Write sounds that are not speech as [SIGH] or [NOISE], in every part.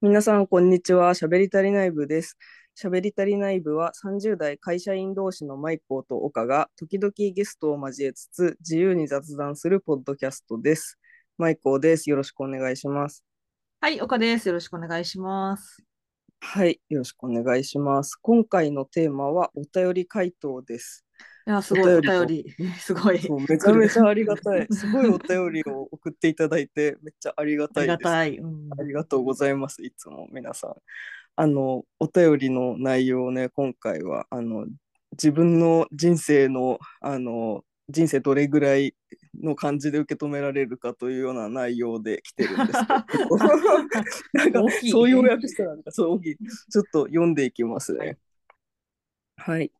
皆さん、こんにちは。しゃべり足りない部です。しゃべり足りない部は30代会社員同士のマイコーと岡が時々ゲストを交えつつ自由に雑談するポッドキャストです。マイコーです。よろしくお願いします。はい、岡です。よろしくお願いします。はい、よろしくお願いします。今回のテーマはお便り回答です。いや、すごいお便り。[LAUGHS] すごい。めちゃめちゃありがたい。[LAUGHS] すごいお便りを送っていただいて、めっちゃありがたいです。ありがたい。うん、ありがとうございます。いつも皆さん。あの、お便りの内容をね、今回は、あの、自分の人生の、あの、人生どれぐらいの感じで受け止められるかというような内容で来てるんですけど [LAUGHS] なんかそういう訳したらなんかそう大きいちょっと読んでいきますね。はい、はい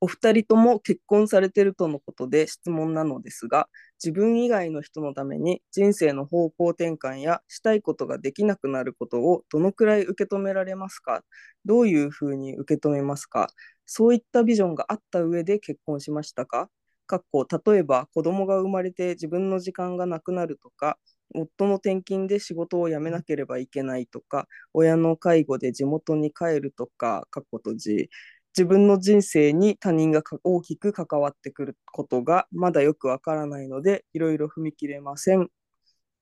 お二人とも結婚されてるとのことで質問なのですが、自分以外の人のために人生の方向転換やしたいことができなくなることをどのくらい受け止められますか？どういうふうに受け止めますか？そういったビジョンがあった上で結婚しましたか？例えば子供が生まれて自分の時間がなくなるとか夫の転勤で仕事を辞めなければいけないとか親の介護で地元に帰るとかかっこ閉じ。自分の人生に他人が大きく関わってくることがまだよくわからないので、いろいろ踏み切れません。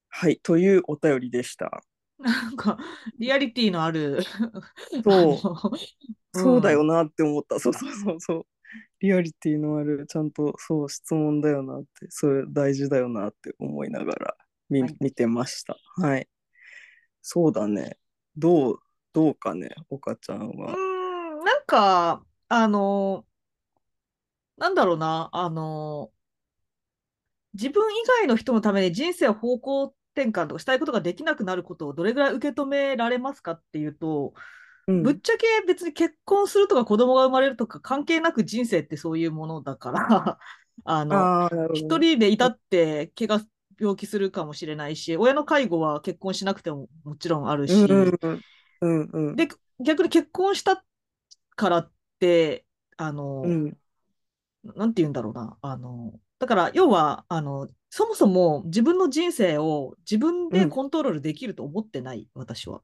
はい、というお便りでした。なんか、リアリティのある。そう。[LAUGHS] そうだよなって思った。そうそうそうそう。リアリティのある、ちゃんとそう質問だよなって、それ大事だよなって思いながら見はい、見てました。はい。そうだね。どう、どうかね、岡ちゃんは。なんか、あの、なんだろうな、あの、自分以外の人のために人生を方向転換とかしたいことができなくなることをどれぐらい受け止められますかっていうと、うん、ぶっちゃけ別に結婚するとか子供が生まれるとか関係なく人生ってそういうものだから [LAUGHS] あの一人でいたって怪我病気するかもしれないし親の介護は結婚しなくてももちろんあるし、うんうん、で逆に結婚したからって、あの、うん、なんて言うんだろうな、あの、だから要は、あの、そもそも自分の人生を自分でコントロールできると思ってない、うん、私は。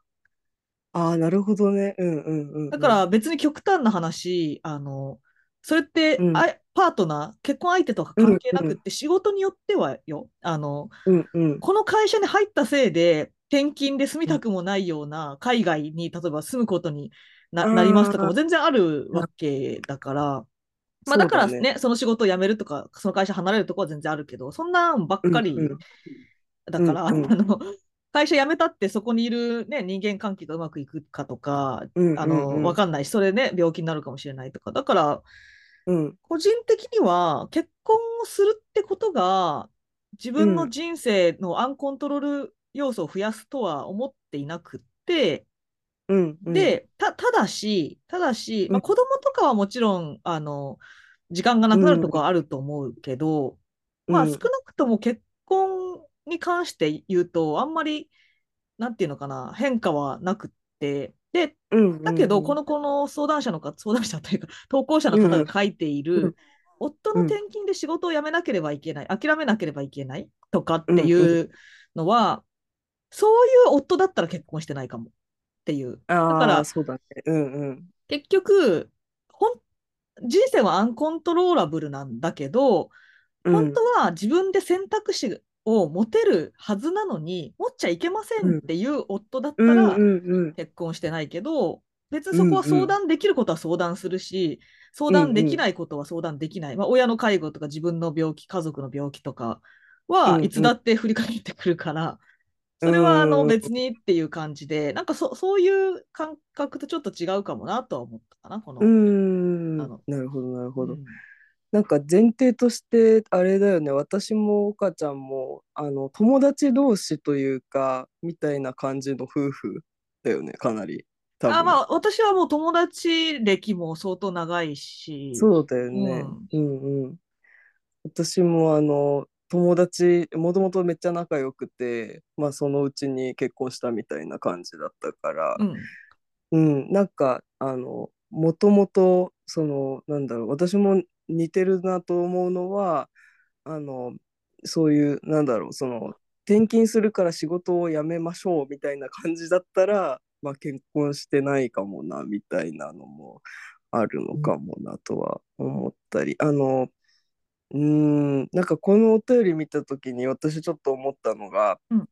ああ、なるほどね。うんうんうん、だから別に極端な話、あの、それって、うん、あパートナー、結婚相手とか関係なくって、仕事によってはよ、あの、うんうん、この会社に入ったせいで、転勤で住みたくもないような海外に例えば住むことにななりますとかも全然あるわけだから、まあ、だからね、ねその仕事を辞めるとか、その会社離れるとこは全然あるけど、そんなんばっかり、だから、あの、会社辞めたってそこにいる、ね、人間関係がうまくいくかとか、あの分かんないし、それね、病気になるかもしれないとか、だから、うん、個人的には結婚をするってことが、自分の人生のアンコントロール要素を増やすとは思っていなくって、うんうん、でた、ただし、ただし、まあ、子供とかはもちろん、あの、時間がなくなるとかあると思うけど、うん、まあ少なくとも結婚に関して言うと、あんまり、なんていうのかな、変化はなくって、で、だけど、この子の相談者の方、相談者というか、[LAUGHS] 投稿者の方が書いている、うん、夫の転勤で仕事を辞めなければいけない、諦めなければいけないとかっていうのは、そういう夫だったら結婚してないかも。っていう。だからそうだね、うんうん、結局ほん人生はアンコントローラブルなんだけど、本当は自分で選択肢を持てるはずなのに持っちゃいけませんっていう夫だったら結婚してないけど、別にそこは相談できることは相談するし、相談できないことは相談できない、まあ、親の介護とか自分の病気家族の病気とかはいつだって振りかけてくるから、それはあの別にっていう感じで、なんかそそういう感覚とちょっと違うかもなとは思ったかな、この。うん。なるほど、なるほど。うん、なんか前提としてあれだよね。私も岡ちゃんもあの友達同士というかみたいな感じの夫婦だよねかなり。あまあ私はもう友達歴も相当長いし。そうだよね、うん、うんうん。私もあの友達もともとめっちゃ仲良くて、まあ、そのうちに結婚したみたいな感じだったから、うん、うん、なんかあのもともとそのなんだろう私も似てるなと思うのはあのそういうなんだろうその転勤するから仕事を辞めましょうみたいな感じだったら、まあ、結婚してないかもなみたいなのもあるのかもなとは思ったり、うん、あのうん。なんかこのお便り見た時に私ちょっと思ったのが、うん、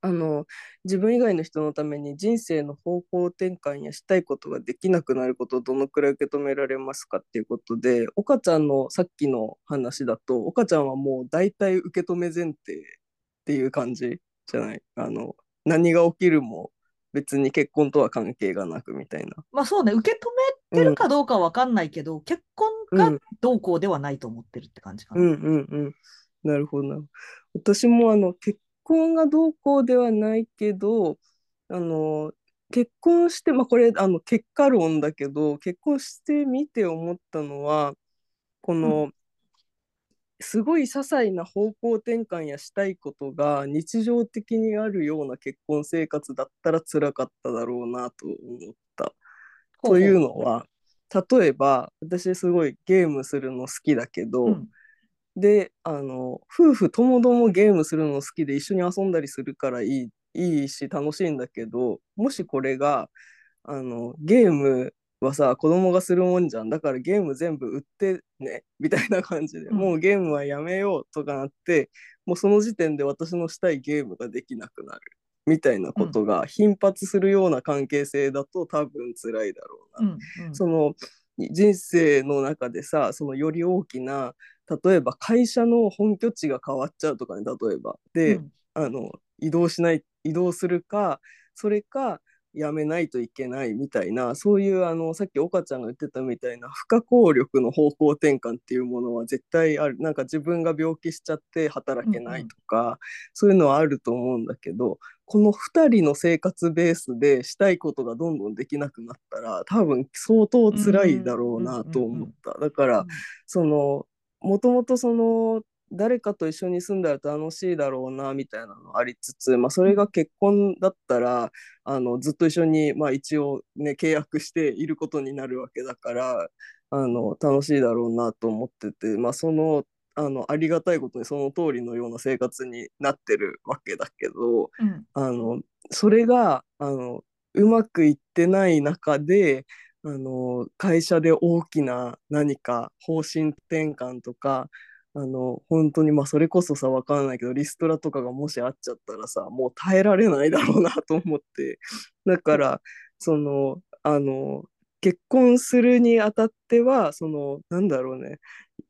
あの自分以外の人のために人生の方向転換やしたいことができなくなることをどのくらい受け止められますかっていうことで岡ちゃんのさっきの話だと岡ちゃんはもう大体受け止め前提っていう感じじゃない？あの何が起きるも別に結婚とは関係がなくみたいな。まあそうね、受け止めてるかどうかは分かんないけど、うん、結婚がどうこうではないと思ってるって感じかな。うんうんうん。なるほどな。私もあの結婚がどうこうではないけど、あの結婚して、まあこれあの結果論だけど、結婚してみて思ったのは、この、すごい些細な方向転換やしたいことが日常的にあるような結婚生活だったら辛かっただろうなと思った。というのは例えば私すごいゲームするの好きだけど、うん、であの夫婦ともどもゲームするの好きで一緒に遊んだりするからいいいいし楽しいんだけどもしこれがあのゲームはさ子供がするもんじゃん。だからゲーム全部売ってね。みたいな感じで、うん、もうゲームはやめようとかなってもうその時点で私のしたいゲームができなくなる。みたいなことが頻発するような関係性だと多分辛いだろうな。うんうん、その人生の中でさそのより大きな例えば会社の本拠地が変わっちゃうとかね例えば。で、うん、あの移動しない移動するかそれかやめないといけないみたいなそういうあのさっき岡ちゃんが言ってたみたいな不可抗力の方向転換っていうものは絶対ある。なんか自分が病気しちゃって働けないとか、うんうん、そういうのはあると思うんだけどこの2人の生活ベースでしたいことがどんどんできなくなったら多分相当辛いだろうなと思った。だからそのもともとその誰かと一緒に住んだら楽しいだろうなみたいなのありつつ、まあ、それが結婚だったらあのずっと一緒に、まあ、一応、ね、契約していることになるわけだからあの楽しいだろうなと思ってて、まあ、そのあのありがたいことにその通りのような生活になってるわけだけど、うん、あのそれがあのうまくいってない中であの会社で大きな何か方針転換とかあの本当にまあそれこそさ分かんないけどリストラとかがもしあっちゃったらさもう耐えられないだろうなと思って。だからそのあの結婚するにあたってはそのなんだろうね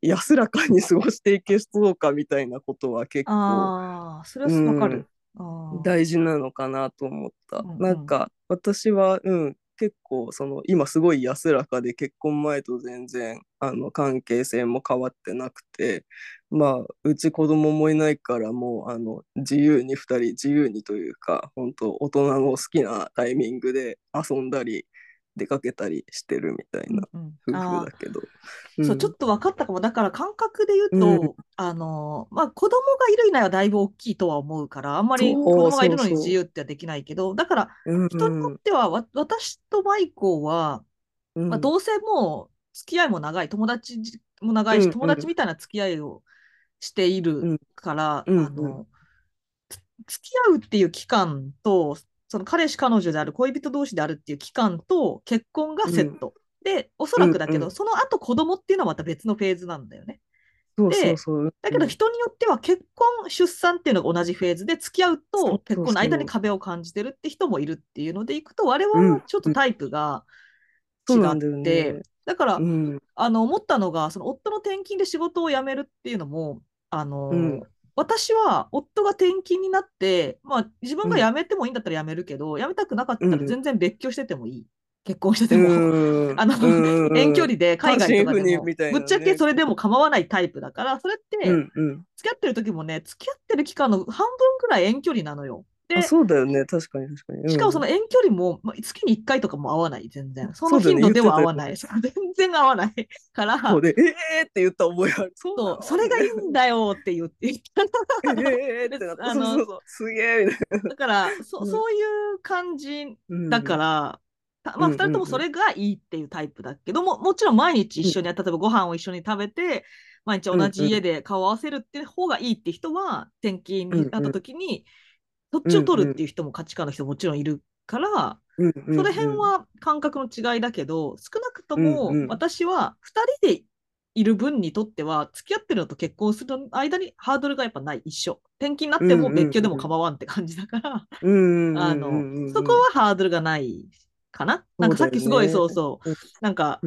安らかに過ごしていけそうかみたいなことは結構あそれは分かる、うん、大事なのかなと思った、うんうん、なんか私はうん結構その今すごい安らかで結婚前と全然あの関係性も変わってなくてまあうち子供もいないからもうあの自由に2人自由にというか本当大人の好きなタイミングで遊んだり出かけたりしてるみたいな夫婦だけど。うん、そうちょっと分かったかも。だから感覚で言うと、うん、あのまあ子供がいる以内はだいぶ大きいとは思うからあんまり子供がいるのに自由ってはできないけどだから人によっては、うん、私とマイコは、まあ、同性も付き合いも長い友達も長いし、友達みたいな付き合いをしているから、あの付き合うっていう期間とその彼氏彼女である恋人同士であるっていう期間と結婚がセット、うん、でおそらくだけど、うんうん、その後子供っていうのはまた別のフェーズなんだよね。そうそうそう。でだけど人によっては結婚出産っていうのが同じフェーズで付き合うと結婚の間に壁を感じてるって人もいるっていうのでいくと我々はちょっとタイプが違って、うんだね、だから、うん、あの思ったのがその夫の転勤で仕事を辞めるっていうのもあの、私は夫が転勤になって、まあ、自分が辞めてもいいんだったら辞めるけど、うん、辞めたくなかったら全然別居しててもいい。うん、結婚してても。[LAUGHS] あの、遠距離で海外とかでも、ね、ぶっちゃけそれでも構わないタイプだから、それって、付き合ってる時もね、付き合ってる期間の半分ぐらい遠距離なのよ。でそうだよね、確かに確かに。うん、しかもその遠距離も、まあ、月に1回とかも合わない、全然。その頻度では合わない。全然合わないから。そうで、ええー、って言った覚えある。そう [LAUGHS] それがいいんだよって言って。[LAUGHS] ええってなった。あのそうそうそうすげえみたいな。だからそ、そういう感じだから、うん、まあ、2人ともそれがいいっていうタイプだけども、もちろん毎日一緒に、例えばご飯を一緒に食べて、毎日同じ家で顔を合わせるっていう方がいいって人は、転勤になった時に、そっちを取るっていう人も価値観の人ももちろんいるから、その辺は感覚の違いだけど、少なくとも私は2人でいる分にとっては、付き合ってるのと結婚する間にハードルがやっぱない、一緒。転勤になっても別居でも構わんって感じだから、あのそこはハードルがないかな。なんかさっきすごいそうそう、なんか、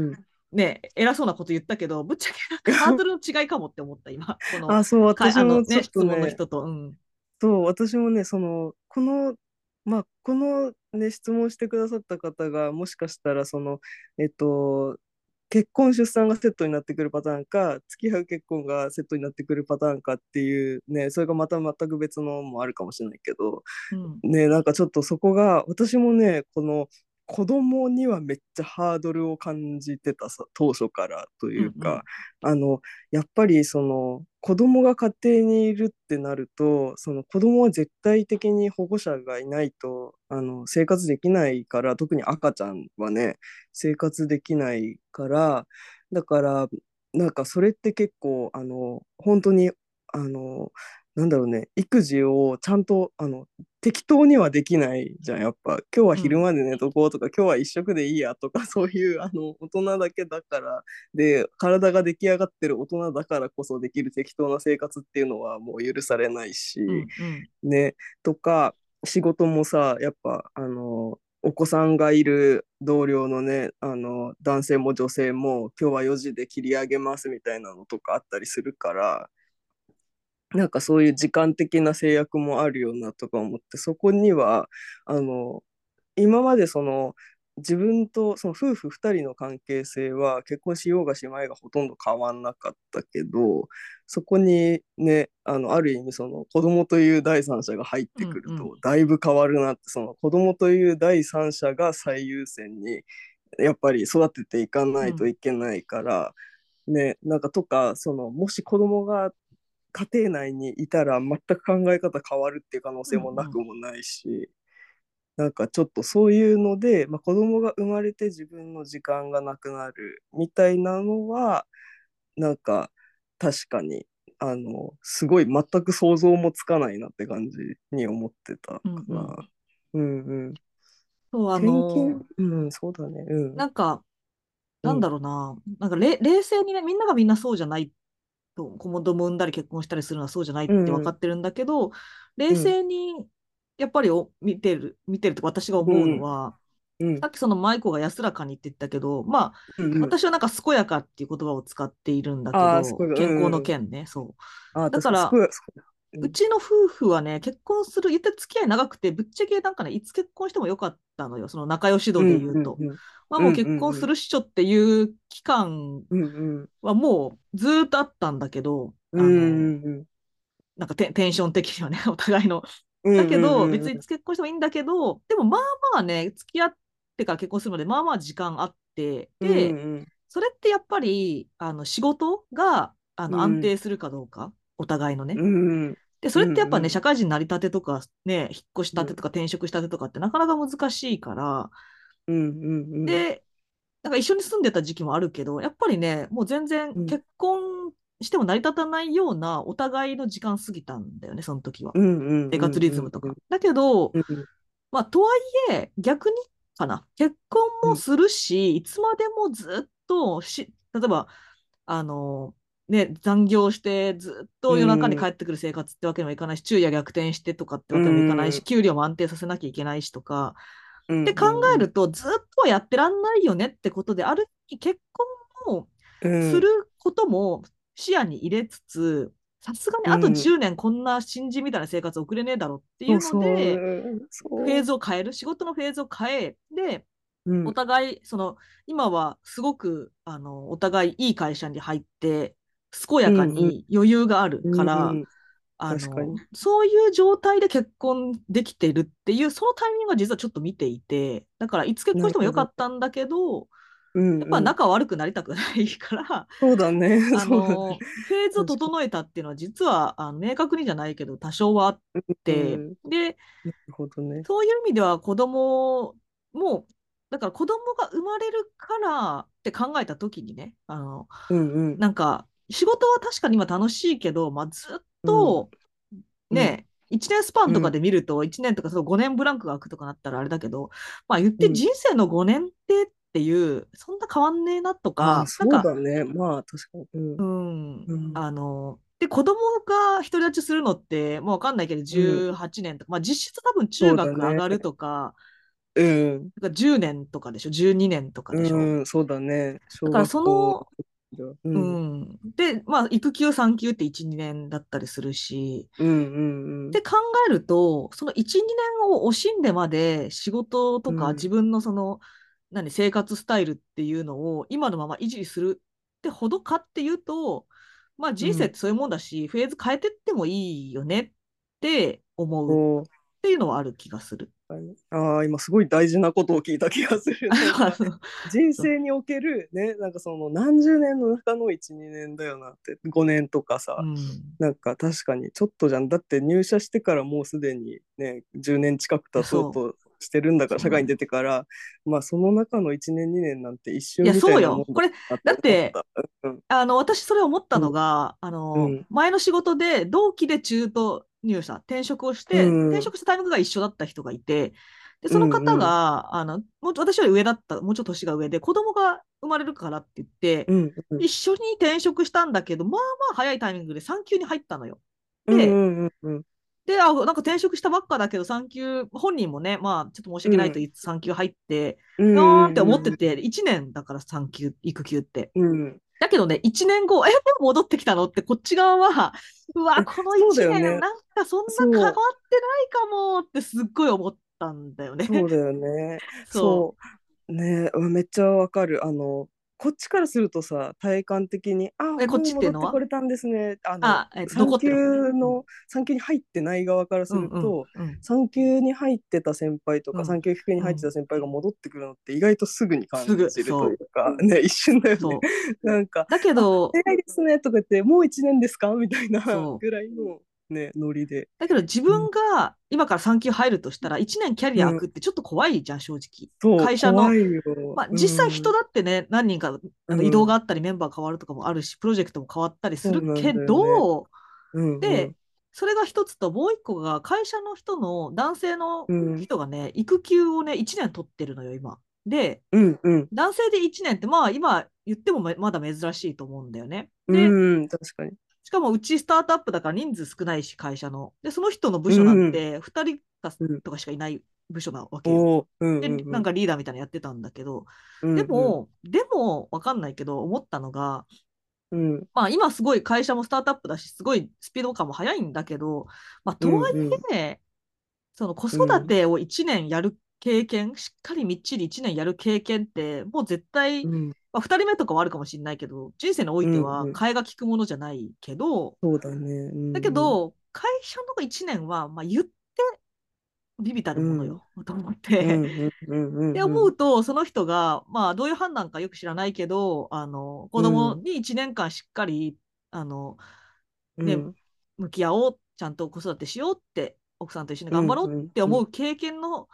ね、偉そうなこと言ったけど、ぶっちゃけなんかハードルの違いかもって思った、今。このあ、そう、私もちょっと、ね、質問の人と。うん、そう、私もね、その、この、まあ、このね、質問してくださった方が、もしかしたら、その、えっと、結婚出産がセットになってくるパターンか付き合う結婚がセットになってくるパターンかっていうねそれがまた全く別のもあるかもしれないけど、うん、ねなんかちょっとそこが私もねこの子供にはめっちゃハードルを感じてたさ当初からというか、うんうん、あのやっぱりその子供が家庭にいるってなるとその子供は絶対的に保護者がいないとあの生活できないから特に赤ちゃんはね生活できないからだからなんかそれって結構あの本当にあのなんだろうね育児をちゃんとあの適当にはできないじゃんやっぱ。今日は昼まで寝とこうとか、うん、今日は一食でいいやとか [LAUGHS] そういうあの大人だけだからで体が出来上がってる大人だからこそできる適当な生活っていうのはもう許されないし、うんうん、ね。とか仕事もさやっぱあのお子さんがいる同僚のねあの男性も女性も今日は4時で切り上げますみたいなのとかあったりするからなんかそういう時間的な制約もあるよなとか思ってそこにはあの今までその自分とその夫婦2人の関係性は結婚しようがしまいがほとんど変わんなかったけどそこにねあのある意味その子供という第三者が入ってくるとだいぶ変わるなって、その子供という第三者が最優先にやっぱり育てていかないといけないから、ねなんかとかそのもし子供が家庭内にいたら全く考え方変わるっていう可能性もなくもないし、うんうん、なんかちょっとそういうので、まあ、子供が生まれて自分の時間がなくなるみたいなのはなんか確かにあのすごい全く想像もつかないなって感じに思ってたかな。うんうん、うん、そうあのうん、そうだね。うん、なんかなんだろうな、うん、なんか冷静にねみんながみんなそうじゃない子供産んだり結婚したりするのはそうじゃないって分かってるんだけど、うん、冷静にやっぱりお見てる見てると私が思うのは、うん、さっきその舞子が安らかにって言ったけどまあ、うんうん、私はなんか健やかっていう言葉を使っているんだけど健康の件ね、そう。だからうちの夫婦はね、結婚する、言って付き合い長くて、ぶっちゃけなんかね、いつ結婚してもよかったのよ、その仲良し度で言うと。まあもう結婚するっしょっていう期間はもうずっとあったんだけど、なんかテンション的にはね、[LAUGHS] お互いの。だけど、別に結婚してもいいんだけど、でもまあまあね、付き合ってから結婚するまでまあまあ時間あって、で、それってやっぱりあの仕事があの安定するかどうか。お互いのね。うん、でそれってやっぱね、うん、社会人成り立てとかね引っ越したてとか転職したてとかってなかなか難しいから、うんうんうん、でなんか一緒に住んでた時期もあるけどやっぱりねもう全然結婚しても成り立たないようなお互いの時間過ぎたんだよねその時は、生活リズムとか。だけど、まあとはいえ逆にかな。結婚もするし、いつまでもずっとし例えばあのね、残業してずっと夜中に帰ってくる生活ってわけにもいかないし、昼夜逆転してとかってわけにもいかないし、給料も安定させなきゃいけないしとか、って考えると、ずっとやってらんないよねってことで、ある意味結婚もすることも視野に入れつつ、さすがにあと10年こんな新人みたいな生活送れねえだろっていうので、フェーズを変える、仕事のフェーズを変え、で、お互い、その、今はすごく、あの、お互いいい会社に入って、健やかに余裕があるから、うんうん、あのそういう状態で結婚できてるっていうそのタイミングが実はちょっと見ていてだからいつ結婚してもよかったんだけど、うんうん、やっぱ仲悪くなりたくないからそうだね。あの [LAUGHS] フェーズを整えたっていうのは実はあの明確にじゃないけど多少はあって、うん、で、ね、そういう意味では子供もだから子供が生まれるからって考えた時にねあの、うんうん、なんか仕事は確かに今楽しいけど、まあ、ずっと、ね、うん、1年スパンとかで見ると、1年とかそう5年ブランクが空くとかなったらあれだけど、まあ言って人生の5年ってっていう、そんな変わんねえなとか、そうだね、まあ確かに。うん。うん、あの、で、子供が独り立ちするのって、もうわかんないけど、18年とか、うん、まあ実質多分中学上がるとか、うん。だ10年とかでしょ、12年とかでしょ？うん、そうだね。だからその、うん、うん、で、まあ、育休、産休って1、2年だったりするし、うんうんうん、で考えると、その1、2年を惜しんでまで仕事とか自分のその、何、生活スタイルっていうのを今のまま維持するってほどかっていうと、まあ人生ってそういうもんだし、うん、フェーズ変えてってもいいよねって思うっていうのはある気がする。ああ、今すごい大事なことを聞いた気がする。[LAUGHS] 人生におけるね、なんかその何十年の中の1、2年だよなって、5年とかさ、うん、なんか確かにちょっとじゃん。だって入社してからもうすでにね、10年近く経とうとしてるんだから、社会に出てから、まあその中の1年、2年なんて一瞬みたいなそうよ。これ、だって、うん、あの、私それ思ったのが、うん、あの、前の仕事で同期で中途入社、転職をして、うん、転職したタイミングが一緒だった人がいて、で、その方が、うん。うん、あの、もう私より上だった、もうちょっと年が上で、子供が生まれるからって言って、うんうん、一緒に転職したんだけど、まあまあ早いタイミングで産休に入ったのよ。で、うんうんうん、で、あ、なんか転職したばっかだけど、産休、本人もね、まあ、ちょっと申し訳ないと産休入って、うん、なーって思ってて、1年だから産休、育休って。うん。だけどね、1年後、え、もう戻ってきたのって、こっち側は、うわ、この1年、ね、なんかそんな変わってないかもってすっごい思ったんだよね。そうだよね。そうね、めっちゃわかる。あの、こっちからするとさ、体感的に、あ、えこっちっていうのは？これたんですね。あの、あえ産休の、産休に入ってない側からすると、うんうんうん、産休に入ってた先輩とか、うん、産休育休に入ってた先輩が戻ってくるのって意外とすぐに感じるというか、ね、一瞬だよね。なんか、だけど、早いですねとか言って、もう1年ですか？みたいなぐらいの。ね、ノリで。だけど自分が今から産休入るとしたら、1年キャリア空くってちょっと怖いじゃん、正直。会社の。まあ、実際人だってね、何人か移動があったり、メンバー変わるとかもあるし、プロジェクトも変わったりするけど、で、それが一つと、もう一個が会社の人の男性の人がね、育休をね、1年取ってるのよ、今。で、うんうん、男性で1年って、まあ今言ってもまだ珍しいと思うんだよね。で、うん、確かに。しかもうちスタートアップだから人数少ないし、会社の。で、その人の部署なんて2人かとかしかいない部署なわけよ。で、なんかリーダーみたいなのやってたんだけど、でも、でも分かんないけど、思ったのが、うん、まあ今すごい会社もスタートアップだし、すごいスピード感も速いんだけど、まあとはいえ、その子育てを1年やる経験、しっかりみっちり1年やる経験って、もう絶対、うんまあ、2人目とかはあるかもしれないけど、人生においては替えが利くものじゃないけど、うんうん、そうだね。うん、だけど、会社の1年は、まあ、言ってビビたるものよ、うん、と思って。で思うと、その人が、まあ、どういう判断かよく知らないけど、あの子供に1年間しっかり、あのね、向き合おう、ちゃんと子育てしようって、奥さんと一緒に頑張ろうって思う経験の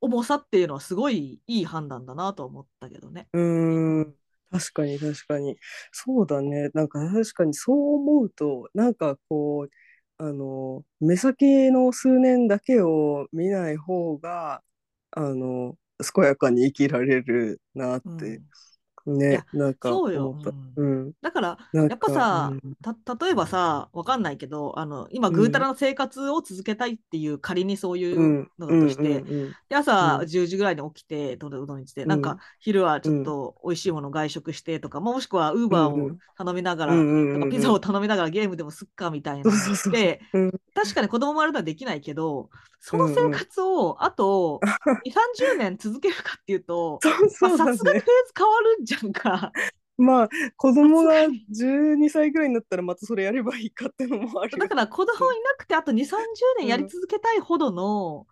重さっていうのはすごいいい判断だなと思ったけどね。うん確かに確かに。そうだね。なんか確かにそう思うと、なんかこう、あの、目先の数年だけを見ない方が、あの、健やかに生きられるなってね、なんかそうよ、うん、だからやっぱさ、た例えばさわかんないけどあの今ぐうたらの生活を続けたいっていう、仮にそういうのだとして、で朝10時ぐらいに起きてどどどにして、なんか昼はちょっと美味しいもの外食してとか、もしくはウーバーを頼みながら、とかピザを頼みながらゲームでもすっかみたいな。で確かに子供もあるのはできないけどその生活をあと2、30年続けるかっていうと、さすがにフェーズ変わるんじゃんか。まあ子供が12歳ぐらいになったらまたそれやればいいかってのもある。だから子供いなくてあと2、30年やり続けたいほどの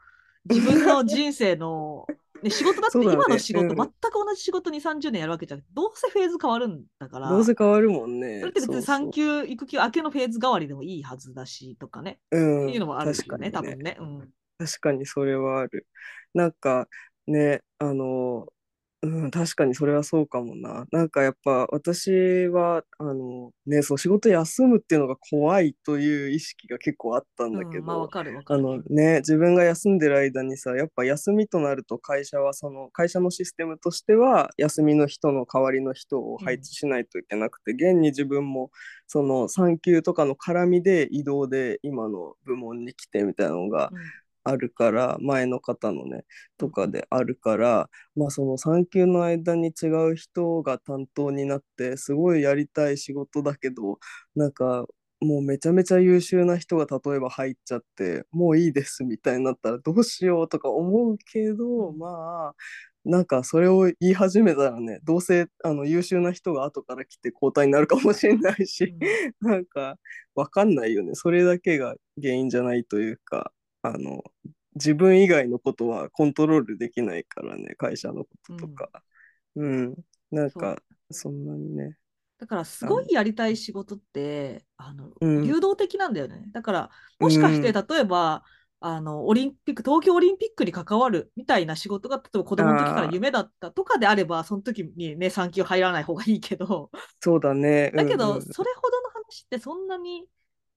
自分の人生の、ね、仕事だって今の仕事、ねうん、全く同じ仕事に30年やるわけじゃなくてどうせフェーズ変わるんだから。どうせ変わるもんね。それって別に産休育休明けのフェーズ代わりでもいいはずだしとかね、うん、っていうのもあるよねね。多分ね、うん、確かにそれはある。なんかね、あの、うん、確かにそれはそうかもな。なんかやっぱ私は、あのね、そう仕事休むっていうのが怖いという意識が結構あったんだけうん、まあわど、かるわかある。のね、自分が休んでる間にさ、やっぱ休みとなると会社はその、会社のシステムとしては、休みの人の代わりの人を配置しないといけなくて、現に自分もその産休とかの絡みで移動で今の部門に来てみたいなのが、うんあるから前の方のねとかであるからまあその産休の間に違う人が担当になってすごいやりたい仕事だけどなんかもうめちゃめちゃ優秀な人が例えば入っちゃってもういいですみたいになったらどうしようとか思うけど、うんまあなんかそれを言い始めたらねどうせあの優秀な人が後から来て交代になるかもしれないし、うん。なんかわかんないよね。それだけが原因じゃないというかあの自分以外のことはコントロールできないからね会社のこととか。うん、なんそう。かそんなにね。だからすごいやりたい仕事ってあの、うん。流動的なんだよね。だからもしかしてうん例えば、あのオリンピック東京オリンピックに関わるみたいな仕事が例えば子供の時から夢だったとかであればその時にね産休入らない方がいいけど。そうだね。だけど、うん。うんそれほどの話ってそんなに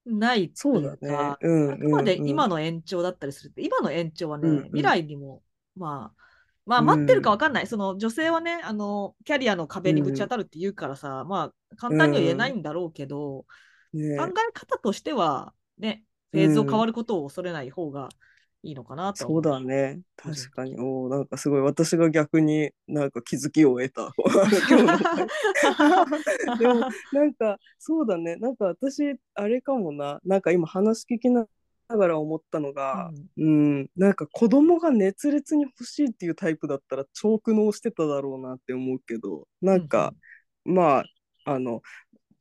ないといそうだね。うか、うんあくまでうんうん今の延長だったりするって今の延長はね、うんうん。未来にもまあまあうん。待ってるか分かんない、その女性はねあのキャリアの壁にぶち当たるって言うからさ、まあ簡単には言えないんだろうけど、ね。考え方としてはねフェーズを変わることを恐れない方がいいのかなとそう。だね。確かに。おーなんかすごい。私が逆になんか気づきを得た。[LAUGHS] [LAUGHS] でもなんかそうだね。なんか私あれかもな。なんか今話聞きながら思ったのがうん。うん、なんか子供が熱烈に欲しいっていうタイプだったら超苦悩してただろうなって思うけど。なんか、まああの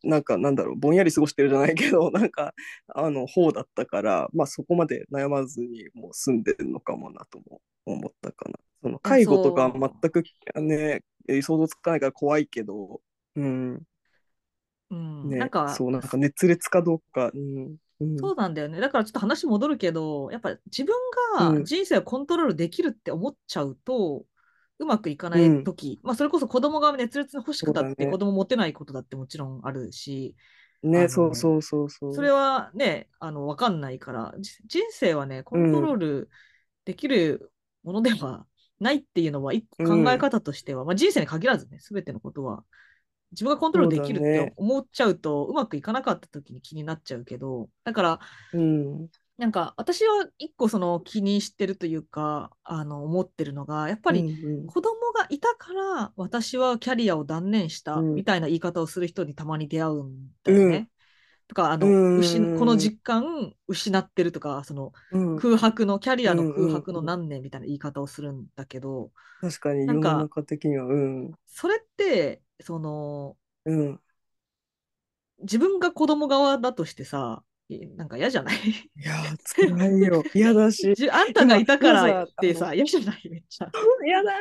なんかなんだろうぼんやり過ごしてるじゃないけど [LAUGHS] なんかあの方だったからまあそこまで悩まずにもう住んでるのかもなとも思ったかな。その介護とか全くね想像つかないから怖いけどうん。うん。ねなんかそうなんか熱烈かどうか。うん。うん。そうなんだよね。だからちょっと話戻るけど、やっぱ自分うん。が人生をコントロールできるって思っちゃうと、うまくいかないとき、まあそれこそ子供が熱烈に欲しくたって子供持てないことだってもちろんあるし、あねのそうそうそうそう。それはね、あの分かんないから、じ人生はね、コントロールできるものではないっていうのは、一個考え方としては、まあ人生に限らずね、すべてのことは、自分がコントロールできるって思っちゃうと、うまくいかなかった時に気になっちゃうけど、だから、うんなんか私は一個その気にしてるというかあの思ってるのがやっぱりうん。子供がいたから私はキャリアを断念したうん。みたいな言い方をする人にたまに出会うんだよね。うん。とかあの、うん失この実感失ってるとかそのうん。空白のキャリアの空白の何年みたいな言い方をするんだけど確かに世なんかの中的にはうん。それってそのうん。自分が子供側だとしてさなんか嫌じゃない？いやー辛いよ。嫌だし。[LAUGHS] じあんたがいたから今って今さ嫌じゃない？めっちゃ。[LAUGHS] 嫌だ。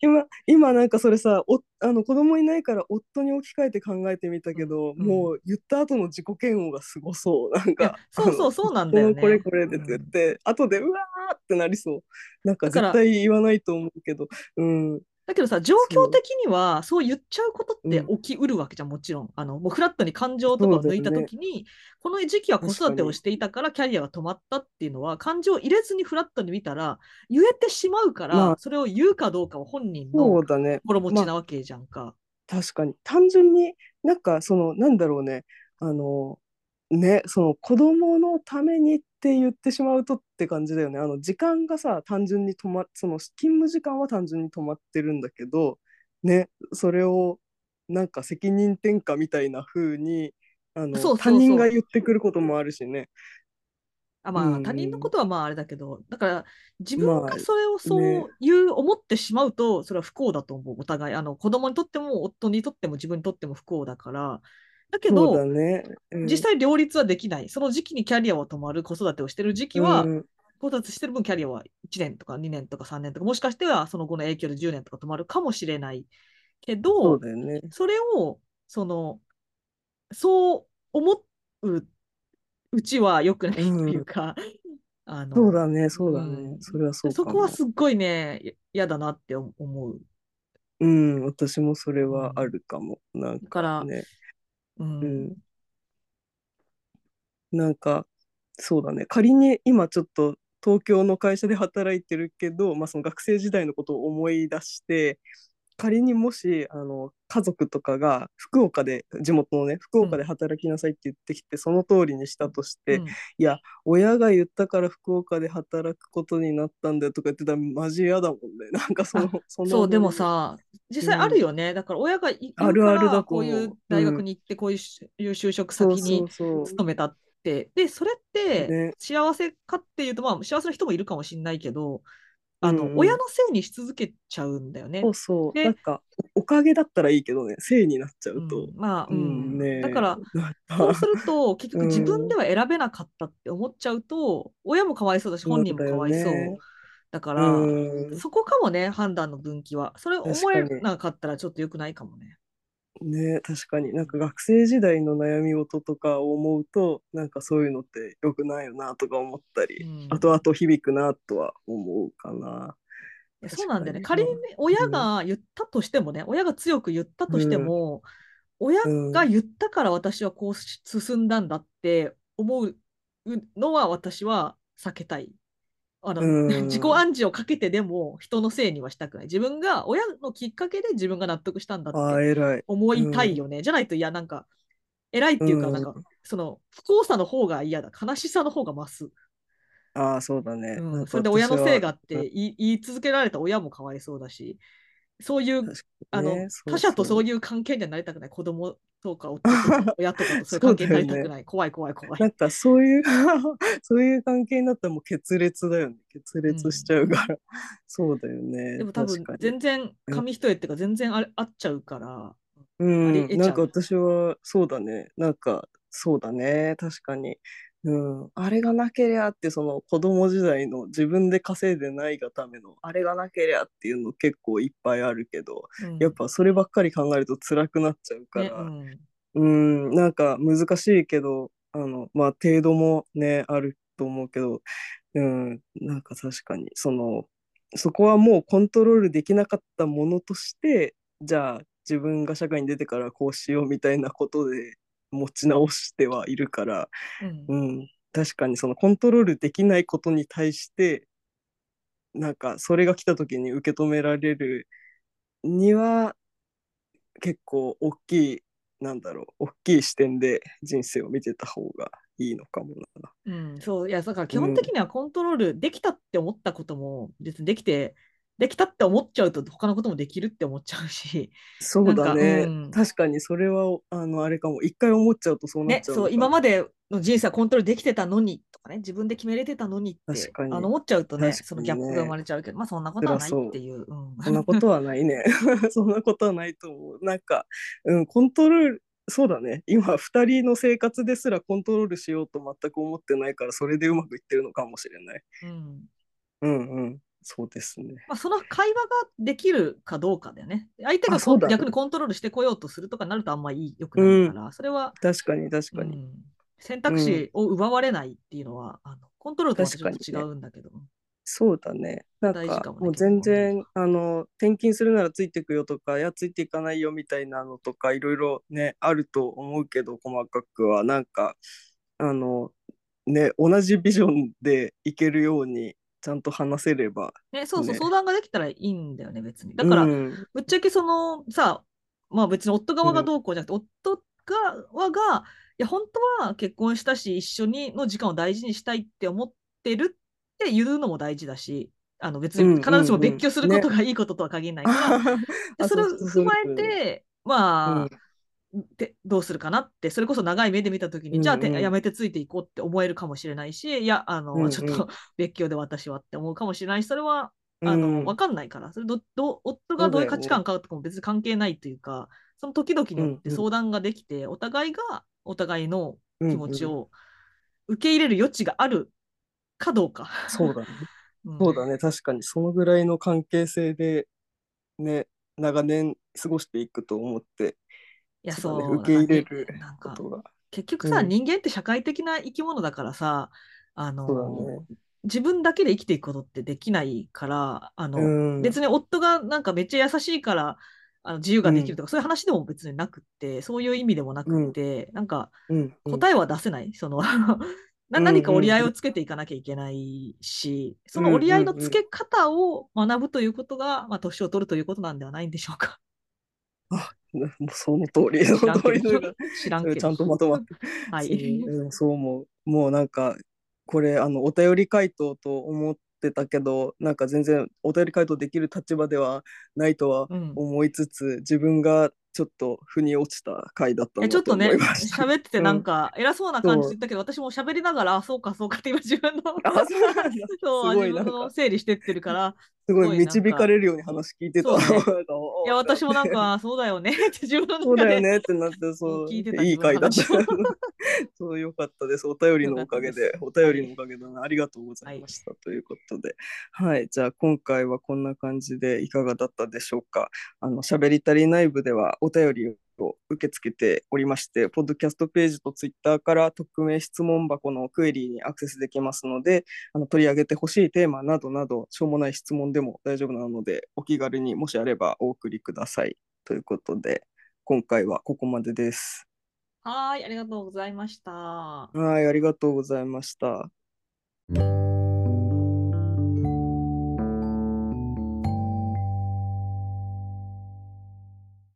今今なんかそれさおあの子供いないから夫に置き換えて考えてみたけど、うん。もう言った後の自己嫌悪がすごそう。なんかそうそうそうなんだよね。これこれでって言って、後でうわーってなりそう。なんか絶対言わないと思うけど。うんだけどさ、状況的にはそう。言っちゃうことってうん。起きうるわけじゃん、もちろん。あのもうフラットに感情とかを抜いたときに、この時期は子育てをしていたからキャリアが止まったっていうのは、感情を入れずにフラットに見たら、言えてしまうから、まあ。それを言うかどうかは本人その心持ちなわけじゃんか。確かに。単純になんかそのなんだろうね。あのねその子供のためにって言ってしまうとって感じだよね。あの時間がさ単純に止まその勤務時間は単純に止まってるんだけどねそれをなんか責任転嫁みたいな風にあのそう他人が言ってくることもあるしね。あまあ、うん。他人のことはまああれだけど、だから自分まあがそれをそうね。いう思ってしまうと、それは不幸だと思う、お互い。あの子供にとっても夫にとっても自分にとっても不幸だから。だけそうだど、ね、うん実際両立はできない。その時期にキャリアは止まる子育てをしてる時期は、うん子育てしてる分キャリアは1年とか2年とか3年とか、もしかしてはその後の影響で10年とか止まるかもしれないけそどう、だよねそれを、その、そう思ううちは良くないというか、あのそうだねそうだね、うんそれはそうそこはすっごいね、や嫌だなって思う。うん、私もそれはあるかも。うん、なんかね。うん、なんか、そうだね。仮に今ちょっと東京の会社で働いてるけど、まあ、その学生時代のことを思い出して、仮にもしあの家族とかが福岡で地元のね福岡で働きなさいって言ってきて、うん、その通りにしたとして、うん、いや親が言ったから福岡で働くことになったんだよとか言ってたらマジ嫌だもんね。[LAUGHS] なんかそのそのそうでもさ実際あるよね、うん、だから親が言うからこういう大学に行ってこういう就職先に勤めたって。でそれって幸せかっていうと、まあ幸せな人もいるかもしれないけどあの、うん、親のせいにし続けちゃうんだよね。そうそう。なんか、おかげだったらいいけどね、せいになっちゃうと。うん、まあ、うん、ね、だから、そうすると、結局自分では選べなかったって思っちゃうと、親もかわいそうだし、本人もかわいそう。だから、そこかもね、判断の分岐は。それ思えなかったらちょっとよくないかもね。ね確かに。なんか学生時代の悩み事とかを思うとなんかそういうのってよくないよなとか思ったり、うん、後々響くなとは思うかな。そうなんだよね。仮に、親が言ったとしてもね、うん、親が強く言ったとしても、うん、親が言ったから私はこう進んだんだって思うのは私は避けたいあの、自己暗示をかけてでも人のせいにはしたくない。自分が親のきっかけで自分が納得したんだって思いたいよね。じゃないと、いや、なんか、偉いっていうか、なんか、その、不幸さの方が嫌だ。悲しさの方が増す。ああ、そうだね。うん、それで親のせいがって言い続けられた親もかわいそうだし、そういう、ね、あの他者とそういう関係にはなりたくない子供とか夫とか親とかとそういう関係になりたくない。[LAUGHS] ね、怖い怖い怖い。なんかそういう [LAUGHS] そういう関係になったらもう決裂だよね決裂しちゃうから、うん、そうだよね。でも多分全然紙一重っていうか全然ああっちゃうから。うん。なんか私はそうだね。なんかそうだね。確かにうん、あれがなけりゃってその子供時代の自分で稼いでないがためのあれがなけりゃっていうの結構いっぱいあるけど、うん、やっぱそればっかり考えると辛くなっちゃうから、ね、うん、ん。なんか難しいけどあのまあ程度もねあると思うけど、うん、なんか確かにそのそこはもうコントロールできなかったものとしてじゃあ自分が社会に出てからこうしようみたいなことで持ち直してはいるから、うん、うん、確かにそのコントロールできないことに対してなんかそれが来た時に受け止められるには結構大きいなんだろう大きい視点で人生を見てた方がいいのかもな。うん、そういやだから基本的にはコントロールできたって思ったことも別にできてできたって思っちゃうと他のこともできるって思っちゃうしそうだね、うん、確かにそれはあのあれかも。一回思っちゃうとそうなっちゃう、ね、そう今までの人生はコントロールできてたのにとかね自分で決めれてたのにってあの思っちゃうとね、ね、そのギャップが生まれちゃうけどまあそんなことはないっていう、うん、そんなことはないね。[LAUGHS] そんなことはないと思う。なんか、うん、コントロールそうだね。今2人の生活ですらコントロールしようと全く思ってないからそれでうまくいってるのかもしれない、うん、うんうんそうですね。まあ、その会話ができるかどうかだよね。相手が逆にコントロールしてこようとするとかなるとあんまりよくないから、うん、それは。確かに確かに、うん、選択肢を奪われないっていうのは、あのコントロールとはちょ違うんだけど。ね、そうだね。なんか、ね、もう全然、あの、転勤するならついていくよとか、いや、ついていかないよみたいなのとか、いろいろね、あると思うけど、細かくは、なんか、あの、ね、同じビジョンでいけるようにちゃんと話せれば、ね、そうそう、ね、相談ができたらいいんだよね、別に。だから、うん、ぶっちゃけそのさ、まあ別に夫側がどうこうじゃなくて、うん、夫側が、いや、本当は結婚したし、一緒にの時間を大事にしたいって思ってるって言うのも大事だし、あの別に必ずしも別居することがいいこととは限らないから、[LAUGHS] ね、それを踏まえて、まあ、うんでどうするかなってそれこそ長い目で見た時に、うんうん、じゃあやめてついていこうって思えるかもしれないしいやあの、うんうん、ちょっと別居で私はって思うかもしれないしそれはあの、うん、分かんないからそれどど夫がどういう価値観かとかも別に関係ないというかその時々によって相談ができて、うんうん、お互いがお互いの気持ちを受け入れる余地があるかどうか。そうだね。[LAUGHS] そうだね。確かにそのぐらいの関係性でね長年過ごしていくと思っていや、そう、ね、受け入れることが。結局さ、うん、人間って社会的な生き物だからさ、あの、ね、自分だけで生きていくことってできないからあの、別に夫がなんかめっちゃ優しいからあの自由ができるとか、うん、そういう話でも別になくってそういう意味でもなくって、うん、なんか答えは出せない、その [LAUGHS] 何か折り合いをつけていかなきゃいけないし、その折り合いのつけ方を学ぶということが、まあ、年を取るということなんではないんでしょうか。あもうその通り、その通り知らんけど。ちゃんとまとまって。はい。そう思う。もうなんか、これ、あの、お便り回答と思ってたけど、なんか全然お便り回答できる立場ではないとは思いつつ、うん、自分がちょっと腑に落ちた回だった。ちょっとね、[LAUGHS] 喋っててなんか偉そうな感じだけど、私も喋りながら、あ、そうかそうかって今自分の、そう [LAUGHS] 自分の整理してってるから、すごい導かれるように話聞いてた。ね、[LAUGHS] いや、私もなんか、[LAUGHS] そうだよね [LAUGHS] って自分のそうだよねってなって、そう、いい回だった。そう、よかったです。お便りのおかげで、お便りのおかげだな。ありがとうございました。はい、ということで、はい、じゃあ今回はこんな感じでいかがだったでしょうか。あの、喋り足り内部ではお便りを受け付けておりまして、ポッドキャストページとツイッターから匿名質問箱のクエリーにアクセスできますので、あの取り上げてほしいテーマなどなど、しょうもない質問でも大丈夫なので、お気軽にもしあればお送りください。ということで、今回はここまでです。はい、ありがとうございました。はい、ありがとうございました。